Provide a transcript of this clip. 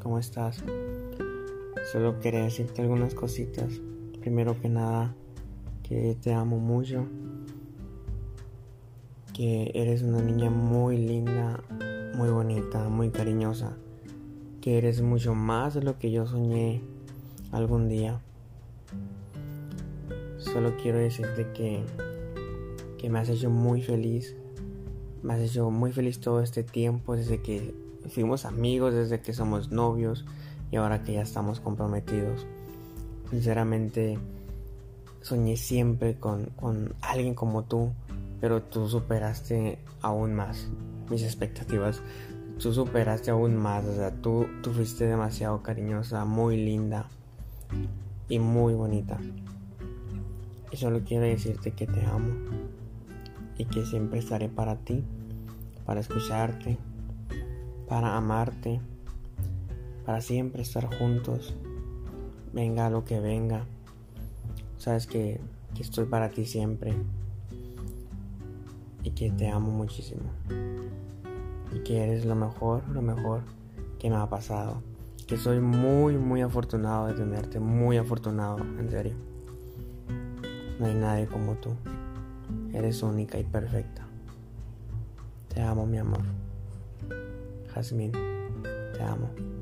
¿cómo estás? Solo quería decirte algunas cositas. Primero que nada, que te amo mucho. Que eres una niña muy linda, muy bonita, muy cariñosa. Que eres mucho más de lo que yo soñé algún día. Solo quiero decirte que, que me has hecho muy feliz. Me has hecho muy feliz todo este tiempo desde que fuimos amigos, desde que somos novios y ahora que ya estamos comprometidos. Sinceramente, soñé siempre con, con alguien como tú, pero tú superaste aún más mis expectativas. Tú superaste aún más, o sea, tú, tú fuiste demasiado cariñosa, muy linda y muy bonita. Y solo quiero decirte que te amo y que siempre estaré para ti, para escucharte, para amarte, para siempre estar juntos, venga lo que venga. Sabes que, que estoy para ti siempre y que te amo muchísimo y que eres lo mejor, lo mejor que me ha pasado. Que soy muy, muy afortunado de tenerte, muy afortunado, en serio. No hay nadie como tú. Eres única y perfecta. Te amo, mi amor. Jazmín, te amo.